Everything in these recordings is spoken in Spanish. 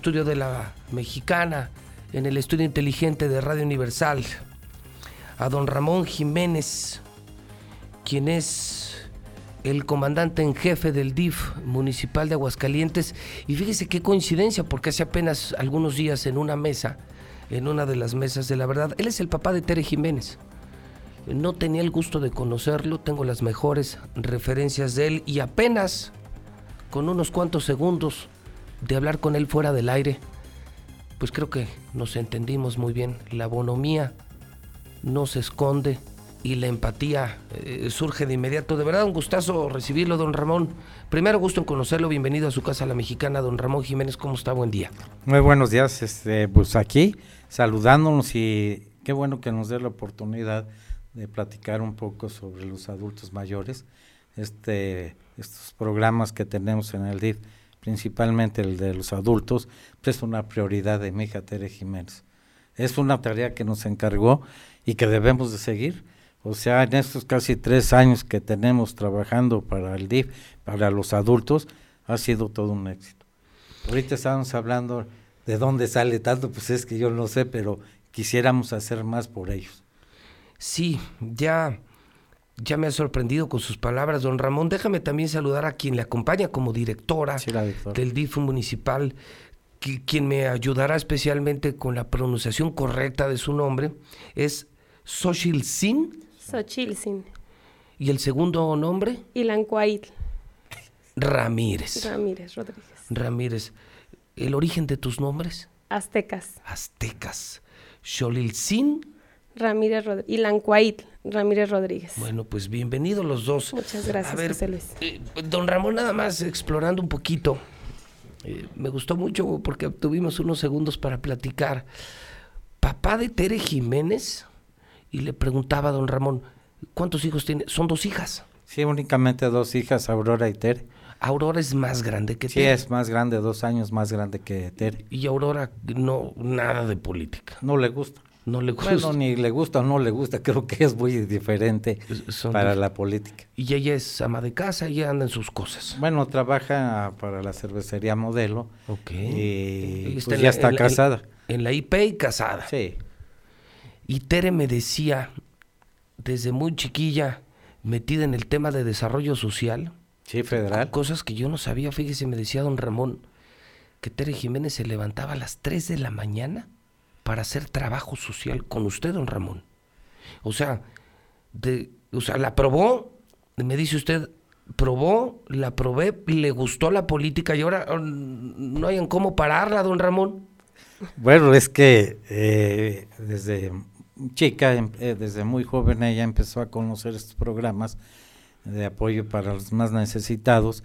estudio de la mexicana, en el estudio inteligente de Radio Universal, a don Ramón Jiménez, quien es el comandante en jefe del DIF municipal de Aguascalientes. Y fíjese qué coincidencia, porque hace apenas algunos días en una mesa, en una de las mesas de la verdad, él es el papá de Tere Jiménez. No tenía el gusto de conocerlo, tengo las mejores referencias de él y apenas con unos cuantos segundos de hablar con él fuera del aire, pues creo que nos entendimos muy bien. La bonomía no se esconde y la empatía eh, surge de inmediato. De verdad, un gustazo recibirlo, don Ramón. Primero, gusto en conocerlo. Bienvenido a su casa, la mexicana. Don Ramón Jiménez, ¿cómo está? Buen día. Muy buenos días, este, pues aquí saludándonos y qué bueno que nos dé la oportunidad de platicar un poco sobre los adultos mayores. Este, estos programas que tenemos en el DIF principalmente el de los adultos, pues es una prioridad de mi hija Tere Jiménez. Es una tarea que nos encargó y que debemos de seguir. O sea, en estos casi tres años que tenemos trabajando para el DIF, para los adultos, ha sido todo un éxito. Ahorita estábamos hablando de dónde sale tanto, pues es que yo no sé, pero quisiéramos hacer más por ellos. Sí, ya ya me ha sorprendido con sus palabras, don Ramón. Déjame también saludar a quien le acompaña como directora del DIF municipal, quien me ayudará especialmente con la pronunciación correcta de su nombre. Es Xochil Sin. Xochil Sin. ¿Y el segundo nombre? Ilan Ramírez. Ramírez Rodríguez. Ramírez. ¿El origen de tus nombres? Aztecas. Aztecas. Sin. Ramírez Rodríguez. Ilan Ramírez Rodríguez. Bueno, pues bienvenidos los dos. Muchas gracias, José Luis. Eh, don Ramón, nada más explorando un poquito. Eh, me gustó mucho porque tuvimos unos segundos para platicar. Papá de Tere Jiménez, y le preguntaba a don Ramón, ¿cuántos hijos tiene? Son dos hijas. Sí, únicamente dos hijas, Aurora y Tere. Aurora es más grande que Tere. Sí, es más grande, dos años más grande que Tere. Y Aurora no, nada de política. No le gusta no le gusta. Bueno, ni le gusta o no le gusta, creo que es muy diferente para la política. Y ella es ama de casa, y anda en sus cosas. Bueno, trabaja para la cervecería Modelo. Ok. Y pues ya está casada. en la IP y casada. Sí. Y Tere me decía, desde muy chiquilla, metida en el tema de desarrollo social. Sí, federal. Cosas que yo no sabía, fíjese, me decía don Ramón, que Tere Jiménez se levantaba a las 3 de la mañana para hacer trabajo social con usted, don Ramón. O sea, de, o sea, la probó, me dice usted, probó, la probé, le gustó la política y ahora oh, no hay en cómo pararla, don Ramón. Bueno, es que eh, desde chica, em, eh, desde muy joven ella empezó a conocer estos programas de apoyo para los más necesitados,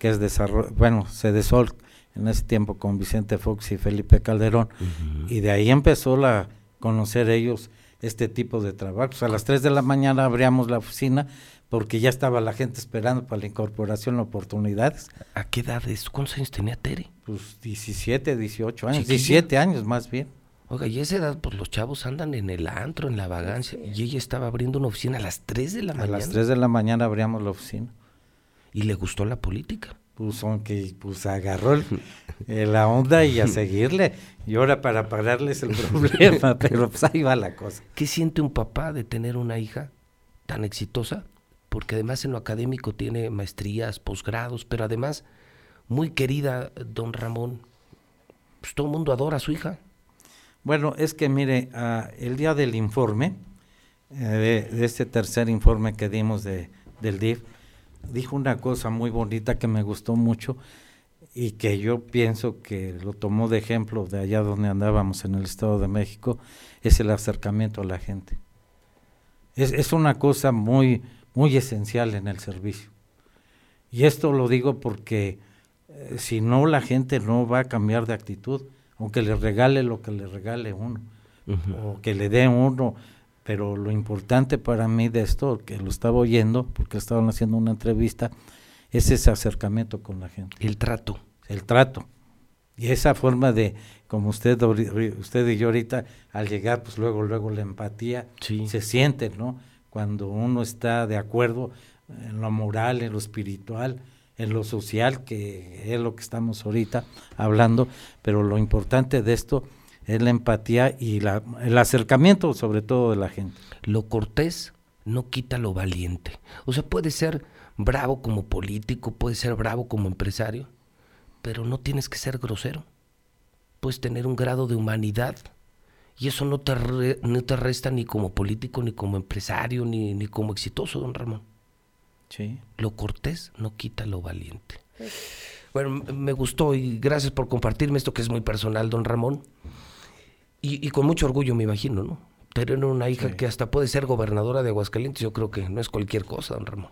que es desarrollo, bueno, se desol en ese tiempo con Vicente Fox y Felipe Calderón, y de ahí empezó la conocer ellos este tipo de trabajos. A las 3 de la mañana abríamos la oficina porque ya estaba la gente esperando para la incorporación de oportunidades. ¿A qué edad es? ¿Cuántos años tenía Tere? Pues 17, 18 años, 17 años más bien. Oiga, y a esa edad, pues los chavos andan en el antro, en la vagancia, y ella estaba abriendo una oficina a las 3 de la mañana. A las 3 de la mañana abríamos la oficina. ¿Y le gustó la política? Pues aunque pues agarró eh, la onda y a seguirle. Y ahora para pararles el problema pero pues ahí va la cosa. ¿qué siente un papá de tener una hija tan exitosa? porque además en lo académico tiene maestrías, posgrados pero además muy querida don Ramón. Pues todo el mundo adora a su hija. Bueno es que mire ah, el día del informe eh, de, este tercer informe que dimos de, del DIF dijo una cosa muy bonita que me gustó mucho y que yo pienso que lo tomó de ejemplo de allá donde andábamos en el Estado de México, es el acercamiento a la gente. Es, es una cosa muy, muy esencial en el servicio. Y esto lo digo porque eh, si no la gente no va a cambiar de actitud, aunque le regale lo que le regale uno, o que le dé uno pero lo importante para mí de esto, que lo estaba oyendo, porque estaban haciendo una entrevista, es ese acercamiento con la gente. El trato. El trato. Y esa forma de, como usted, usted y yo ahorita, al llegar, pues luego, luego la empatía se siente, ¿no? Cuando uno está de acuerdo en lo moral, en lo espiritual, en lo social, que es lo que estamos ahorita hablando, pero lo importante de esto es la empatía y la, el acercamiento sobre todo de la gente. Lo cortés no quita lo valiente. O sea, puede ser bravo como político, puede ser bravo como empresario, pero no tienes que ser grosero. Puedes tener un grado de humanidad y eso no te, no te resta ni como político, ni como empresario, ni, ni como exitoso, don Ramón. Sí. Lo cortés no quita lo valiente. Bueno, me gustó y gracias por compartirme esto que es muy personal, don Ramón. Y, y con mucho orgullo, me imagino, ¿no? Tener una hija Sí. que hasta puede ser gobernadora de Aguascalientes, yo creo que no es cualquier cosa, don Ramón.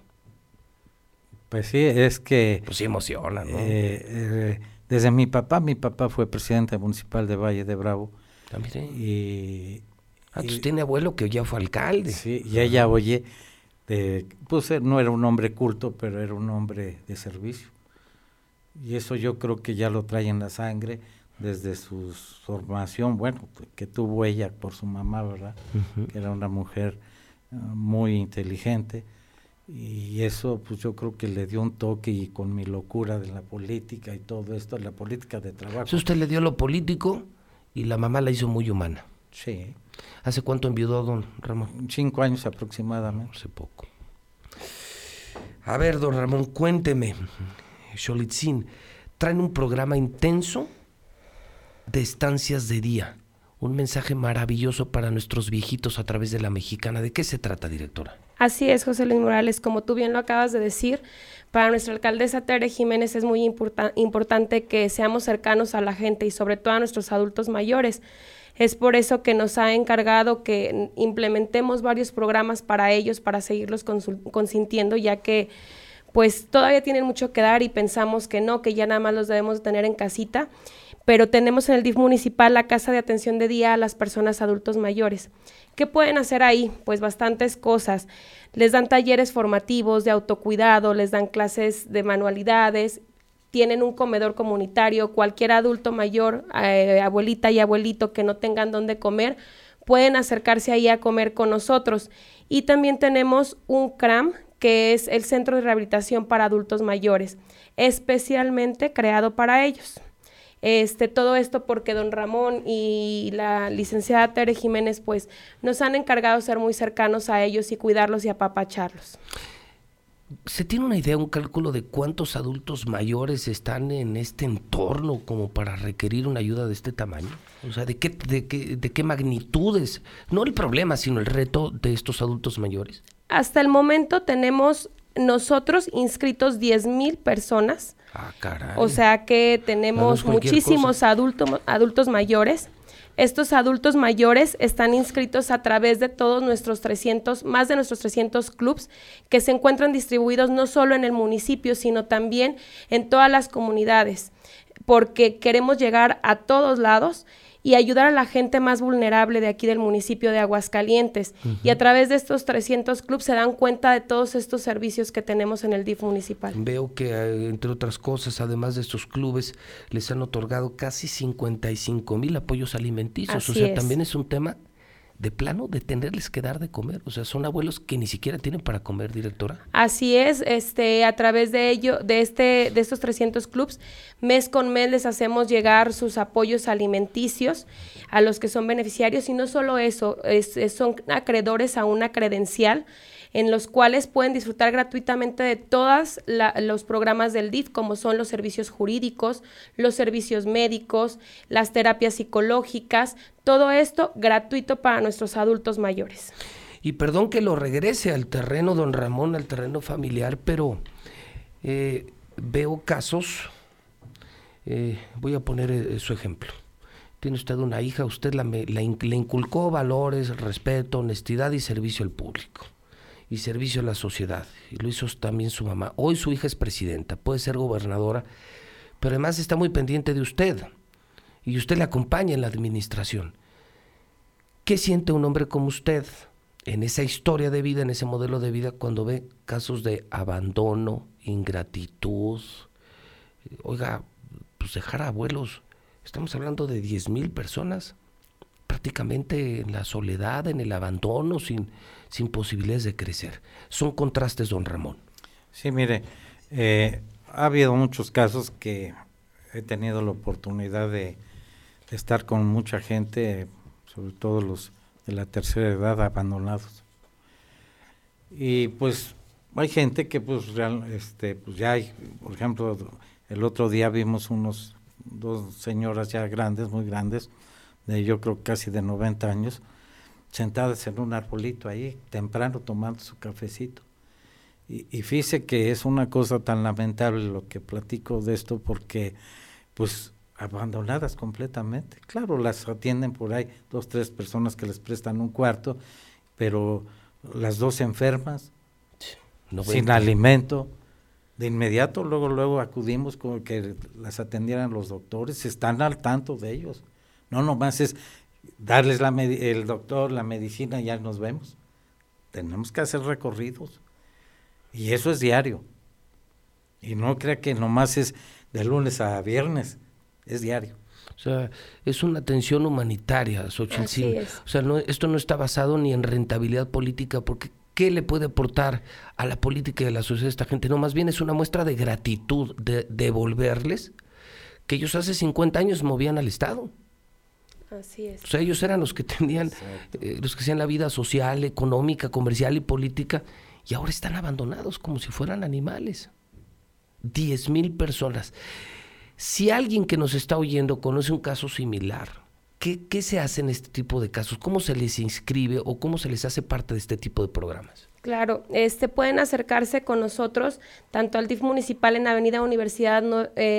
Pues sí, es que Pues sí emociona, ¿no? eh, eh, desde mi papá, mi papá fue presidente municipal de Valle de Bravo Ah, mire. y, Ah, y- tiene abuelo que ya fue alcalde. sí, y ella oye, de, pues él no era un hombre culto, pero era un hombre de servicio. Y eso yo creo que ya lo trae en la sangre desde su formación, bueno, que tuvo ella por su mamá, ¿verdad? Que era una mujer ah, muy inteligente y eso pues yo creo que le dio un toque y con mi locura de la política y todo esto, la política de trabajo. Entonces usted le dio lo político y la mamá la hizo muy humana. Sí, ¿Hace cuánto enviudó don Ramón? cinco años aproximadamente. Hace poco. A ver, don Ramón, cuénteme. Xolitzin, traen un programa intenso de estancias de día. Un mensaje maravilloso para nuestros viejitos a través de la mexicana. ¿De qué se trata, directora? Así es, José Luis Morales, como tú bien lo acabas de decir, para nuestra alcaldesa Tere Jiménez es muy importa- importante que seamos cercanos a la gente y sobre todo a nuestros adultos mayores. Es por eso que nos ha encargado que implementemos varios programas para ellos, para seguirlos consintiendo, ya que pues todavía tienen mucho que dar y pensamos que no, que ya nada más los debemos tener en casita, pero tenemos en el DIF municipal la casa de atención de día a las personas adultos mayores. ¿Qué pueden hacer ahí? Pues bastantes cosas. Les dan talleres formativos de autocuidado, les dan clases de manualidades, tienen un comedor comunitario, cualquier adulto mayor, eh, abuelita y abuelito que no tengan dónde comer, pueden acercarse ahí a comer con nosotros. Y también tenemos un CRAM, que es el Centro de Rehabilitación para Adultos Mayores, especialmente creado para ellos. Este, todo esto porque don Ramón y la licenciada Tere Jiménez pues nos han encargado ser muy cercanos a ellos y cuidarlos y apapacharlos. ¿Se tiene una idea, un cálculo de cuántos adultos mayores están en este entorno como para requerir una ayuda de este tamaño? O sea, ¿de qué, de qué, de qué magnitudes? No el problema, sino el reto de estos adultos mayores. Hasta el momento tenemos nosotros inscritos 10 mil personas, Ah, caray. o sea que tenemos muchísimos adulto- adultos mayores. Estos adultos mayores están inscritos a través de todos nuestros 300, más de nuestros 300 clubs que se encuentran distribuidos no solo en el municipio, sino también en todas las comunidades, porque queremos llegar a todos lados y ayudar a la gente más vulnerable de aquí del municipio de Aguascalientes. Y a través de estos 300 clubs se dan cuenta de todos estos servicios que tenemos en el DIF municipal. Veo que, eh, entre otras cosas, además de estos clubes, les han otorgado casi 55 mil apoyos alimenticios. o sea, es. también es un tema de plano de tenerles que dar de comer. O sea, son abuelos que ni siquiera tienen para comer, directora. Así es, este, a través de ello, de este, de estos 300 clubs, mes con mes les hacemos llegar sus apoyos alimenticios a los que son beneficiarios y no solo eso, es- es- son acreedores a una credencial en los cuales pueden disfrutar gratuitamente de todos los programas del DIF, como son los servicios jurídicos, los servicios médicos, las terapias psicológicas, todo esto gratuito para nuestros adultos mayores. Y perdón que lo regrese al terreno, don Ramón, al terreno familiar, pero eh, veo casos, eh, voy a poner eh, su ejemplo. Tiene usted una hija, usted la, la le inculcó valores, respeto, honestidad y servicio al público. Y servicio a la sociedad. Y lo hizo también su mamá. Hoy su hija es presidenta, puede ser gobernadora, pero además está muy pendiente de usted. Y usted le acompaña en la administración. ¿Qué siente un hombre como usted en esa historia de vida, en ese modelo de vida, cuando ve casos de abandono, ingratitud? Oiga, pues dejar abuelos, estamos hablando de 10 mil personas, prácticamente en la soledad, en el abandono, sin, sin posibilidades de crecer. Son contrastes, don Ramón. Sí, mire, eh, ha habido muchos casos que he tenido la oportunidad de, estar con mucha gente, sobre todo los de la tercera edad abandonados. Y pues hay gente que pues, real, este, pues ya hay, por ejemplo, el otro día vimos unos dos señoras ya grandes, muy grandes, de yo creo casi de 90 años, sentadas en un arbolito ahí, temprano tomando su cafecito. Y, y fíjese que es una cosa tan lamentable lo que platico de esto porque pues abandonadas completamente. Claro, las atienden por ahí dos, tres personas que les prestan un cuarto, pero las dos enfermas, sin alimento, de inmediato luego luego acudimos con que las atendieran los doctores, están al tanto de ellos. No nomás es darles la el doctor, la medicina y ya nos vemos. Tenemos que hacer recorridos. Y eso es diario. Y no crea que nomás es de lunes a viernes, es diario. O sea, es una atención humanitaria, Xochitl. O sea, no, esto no está basado ni en rentabilidad política, porque ¿qué le puede aportar a la política y a la sociedad esta gente? No, más bien es una muestra de gratitud, de devolverles que ellos hace 50 años movían al Estado. Así es. O sea, ellos eran los que tenían, eh, los que hacían la vida social, económica, comercial y política, y ahora están abandonados como si fueran animales. Diez mil personas. Si alguien que nos está oyendo conoce un caso similar, ¿qué, ¿qué se hace en este tipo de casos? ¿Cómo se les inscribe o cómo se les hace parte de este tipo de programas? Claro, este pueden acercarse con nosotros tanto al DIF municipal en Avenida Universidad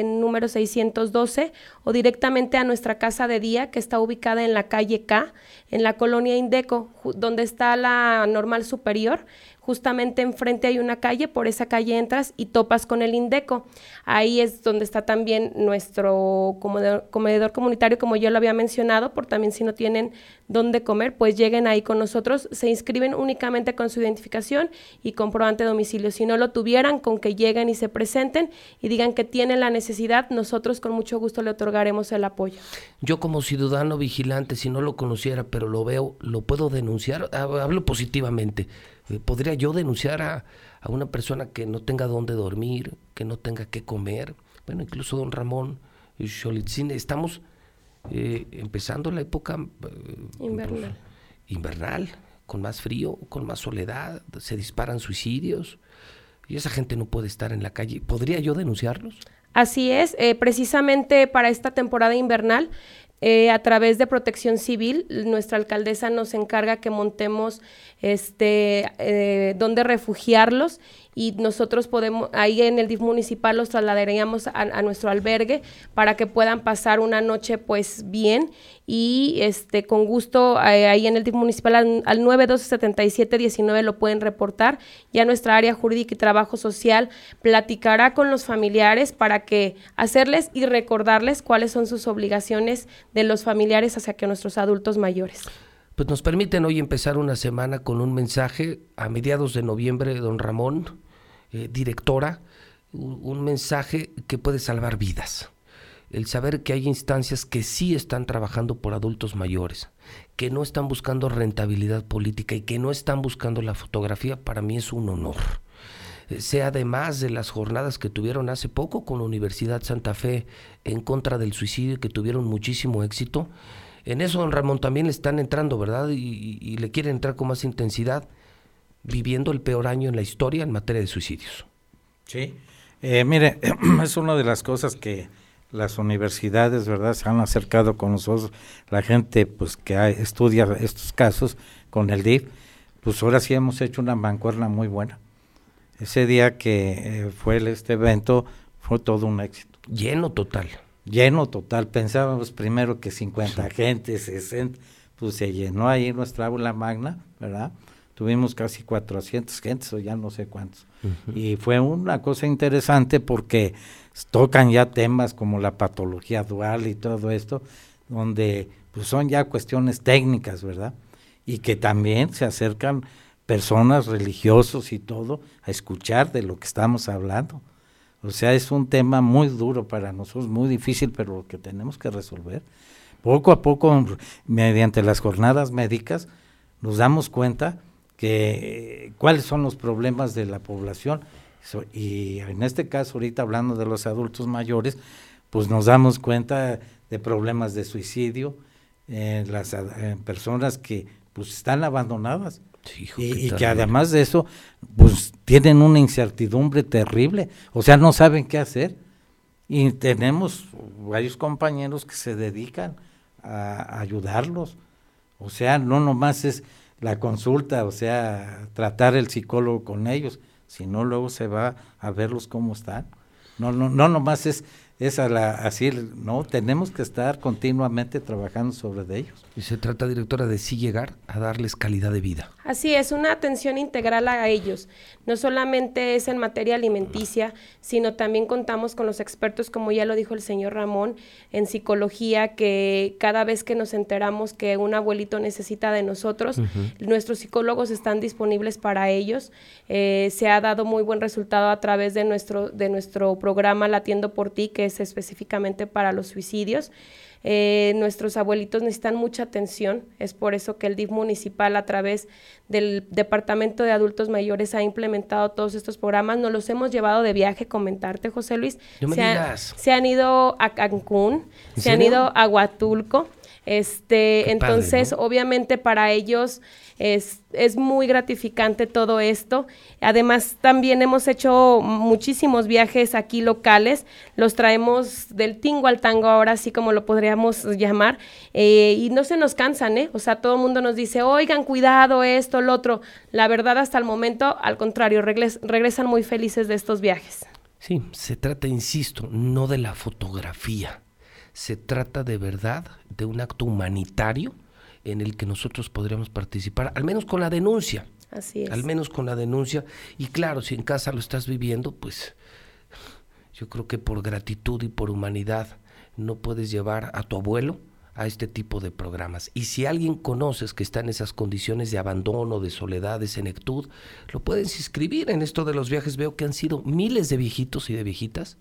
número 612 o directamente a nuestra casa de día que está ubicada en la calle K, en la colonia Indeco, donde está la normal superior justamente enfrente hay una calle, por esa calle entras y topas con el Indeco. Ahí es donde está también nuestro comedor, comunitario, como yo lo había mencionado, por también si no tienen dónde comer, pues lleguen ahí con nosotros, se inscriben únicamente con su identificación y comprobante de domicilio. Si no lo tuvieran, con que lleguen y se presenten y digan que tienen la necesidad, nosotros con mucho gusto le otorgaremos el apoyo. Yo como ciudadano vigilante, si no lo conociera, pero lo veo, lo puedo denunciar, hablo positivamente eh, ¿Podría yo denunciar a, una persona que no tenga dónde dormir, que no tenga qué comer? Bueno, incluso don Ramón Cholitzin, estamos eh, empezando la época eh, invernal. invernal, con más frío, con más soledad, se disparan suicidios y esa gente no puede estar en la calle. ¿Podría yo denunciarlos? Así es, precisamente para esta temporada invernal eh, a través de Protección Civil, nuestra alcaldesa nos encarga que montemos este, eh, donde refugiarlos y nosotros podemos, ahí en el DIF municipal los trasladaríamos a, nuestro albergue para que puedan pasar una noche pues bien y este con gusto ahí en el DIF municipal al, al 912-7719 lo pueden reportar. Ya nuestra área jurídica y trabajo social platicará con los familiares para que hacerles y recordarles cuáles son sus obligaciones de los familiares hacia que nuestros adultos mayores. Pues nos permiten hoy empezar una semana con un mensaje a mediados de noviembre, don Ramón, eh, directora, un, mensaje que puede salvar vidas. El saber que hay instancias que sí están trabajando por adultos mayores, que no están buscando rentabilidad política y que no están buscando la fotografía, para mí es un honor. Eh, sea además de las jornadas que tuvieron hace poco con la Universidad Santa Fe en contra del suicidio, que tuvieron muchísimo éxito, en eso, don Ramón, también le están entrando, ¿verdad? Y, le quieren entrar con más intensidad, viviendo el peor año en la historia en materia de suicidios. Sí, eh, mire, es una de las cosas que las universidades, ¿verdad? Se han acercado con nosotros, la gente pues que estudia estos casos con el DIF, pues ahora sí hemos hecho una mancuerna muy buena. Ese día que eh, fue este evento fue todo un éxito. Lleno total lleno total. Pensábamos primero que 50 gente, 60, pues se llenó ahí nuestra aula magna, ¿verdad? Tuvimos casi 400 gentes o ya no sé cuántos. Y fue una cosa interesante porque tocan ya temas como la patología dual y todo esto, donde pues son ya cuestiones técnicas, ¿verdad? Y que también se acercan personas religiosos y todo a escuchar de lo que estamos hablando. O sea, es un tema muy duro para nosotros, muy difícil, pero que tenemos que resolver. Poco a poco, mediante las jornadas médicas, nos damos cuenta que cuáles son los problemas de la población y en este caso, ahorita hablando de los adultos mayores, pues nos damos cuenta de problemas de suicidio en las personas que pues están abandonadas. y, que además de eso, pues tienen una incertidumbre terrible, o sea, no saben qué hacer. Y tenemos varios compañeros que se dedican a ayudarlos. O sea, no nomás es la consulta, o sea, tratar el psicólogo con ellos, sino luego se va a verlos cómo están. No, no, no nomás es es a la, así, ¿no? Tenemos que estar continuamente trabajando sobre ellos. Y se trata, directora, de sí llegar a darles calidad de vida. Así es, una atención integral a ellos. No solamente es en materia alimenticia, sino también contamos con los expertos, como ya lo dijo el señor Ramón, en psicología, que cada vez que nos enteramos que un abuelito necesita de nosotros, nuestros psicólogos están disponibles para ellos. Eh, se ha dado muy buen resultado a través de nuestro, de nuestro programa Latiendo por ti, que es específicamente para los suicidios. Eh, nuestros abuelitos necesitan mucha atención, es por eso que el DIF municipal a través del Departamento de Adultos Mayores ha implementado todos estos programas, nos los hemos llevado de viaje, comentarte José Luis, se, se, han ido a Cancún, se han ido a Huatulco, este, entonces obviamente para ellos es, es muy gratificante todo esto. Además, también hemos hecho muchísimos viajes aquí locales. Los traemos del tingo al tango, ahora así como lo podríamos llamar. Eh, y no se nos cansan, ¿eh? O sea, todo el mundo nos dice, oigan, cuidado, esto, lo otro. La verdad, hasta el momento, al contrario, regresan muy felices de estos viajes. Sí, se trata, insisto, no de la fotografía. Se trata de verdad de un acto humanitario en el que nosotros podríamos participar, al menos con la denuncia. Así es. Al menos con la denuncia. Y claro, si en casa lo estás viviendo, pues yo creo que por gratitud y por humanidad no puedes llevar a tu abuelo a este tipo de programas. Y si alguien conoces que está en esas condiciones de abandono, de soledad, de senectud, lo puedes inscribir en esto de los viajes. Veo que han sido miles de viejitos y de viejitas,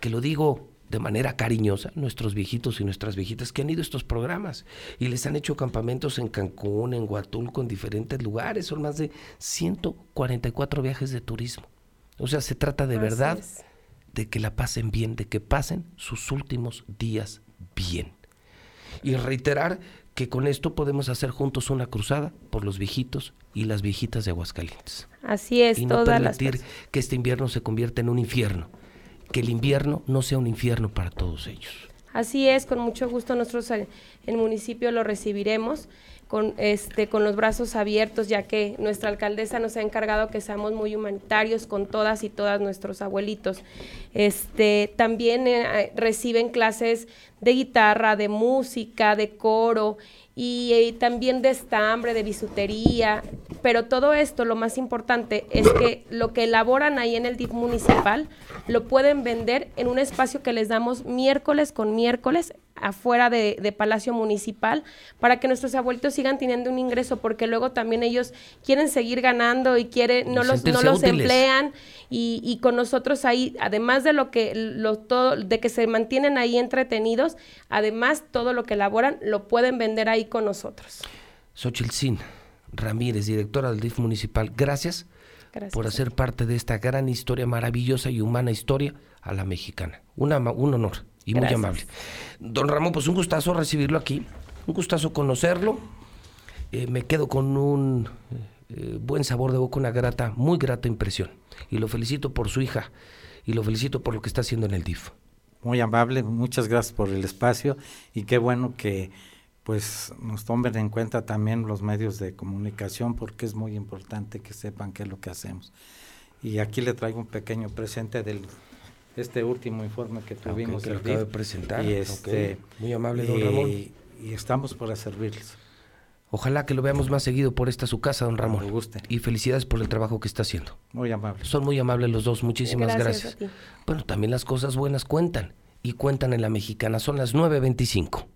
que lo digo de manera cariñosa nuestros viejitos y nuestras viejitas que han ido a estos programas y les han hecho campamentos en Cancún, en Huatulco, en diferentes lugares. Son más de 144 viajes de turismo. O sea, se trata de verdad de que la pasen bien, de que pasen sus últimos días bien. Y reiterar que con esto podemos hacer juntos una cruzada por los viejitos y las viejitas de Aguascalientes. Así es, y no permitir que este invierno se convierta en un infierno que el invierno no sea un infierno para todos ellos. Así es, con mucho gusto nosotros en el municipio lo recibiremos con, este, con los brazos abiertos, ya que nuestra alcaldesa nos ha encargado que seamos muy humanitarios con todas y todas nuestros abuelitos. Este, también eh, reciben clases de guitarra, de música, de coro y, eh, también de estambre, de bisutería, pero todo esto, lo más importante es que lo que elaboran ahí en el DIF municipal lo pueden vender en un espacio que les damos miércoles con miércoles afuera de, Palacio Municipal para que nuestros abuelitos sigan teniendo un ingreso porque luego también ellos quieren seguir ganando y quieren no los no los emplean y, y, con nosotros ahí además de lo que lo todo de que se mantienen ahí entretenidos además todo lo que elaboran lo pueden vender ahí con nosotros. Xochitl Ramírez, directora del DIF municipal, gracias, por hacer parte de esta gran historia, maravillosa y humana historia a la mexicana. Una, un honor y muy amable. Don Ramón, pues un gustazo recibirlo aquí, un gustazo conocerlo. Eh, me quedo con un eh, buen sabor de boca, una grata, muy grata impresión. Y lo felicito por su hija y lo felicito por lo que está haciendo en el DIF. Muy amable, muchas gracias por el espacio y qué bueno que pues nos tomen en cuenta también los medios de comunicación porque es muy importante que sepan qué es lo que hacemos. Y aquí le traigo un pequeño presente del este último informe que tuvimos. que de presentar. Y este, Muy amable, don Ramón. Y estamos para servirles. Ojalá que lo veamos más seguido por esta su casa, don Ramón. Me guste. Y felicidades por el trabajo que está haciendo. Muy amable. Son muy amables los dos, muchísimas gracias. Bueno, también las cosas buenas cuentan. Y cuentan en la mexicana. Son las 9.25.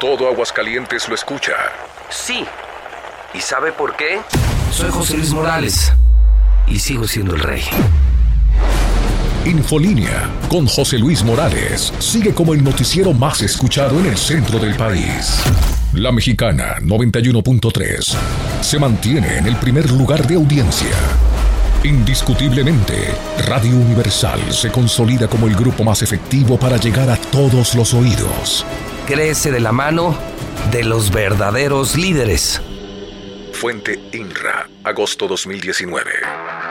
Todo Aguascalientes lo escucha. Sí. ¿Y sabe por qué? Soy José Luis Morales. Y sigo siendo el rey. Infolínea con José Luis Morales sigue como el noticiero más escuchado en el centro del país. La Mexicana 91.3 se mantiene en el primer lugar de audiencia. Indiscutiblemente, Radio Universal se consolida como el grupo más efectivo para llegar a todos los oídos. Crece de la mano de los verdaderos líderes. Fuente INRA, agosto 2019.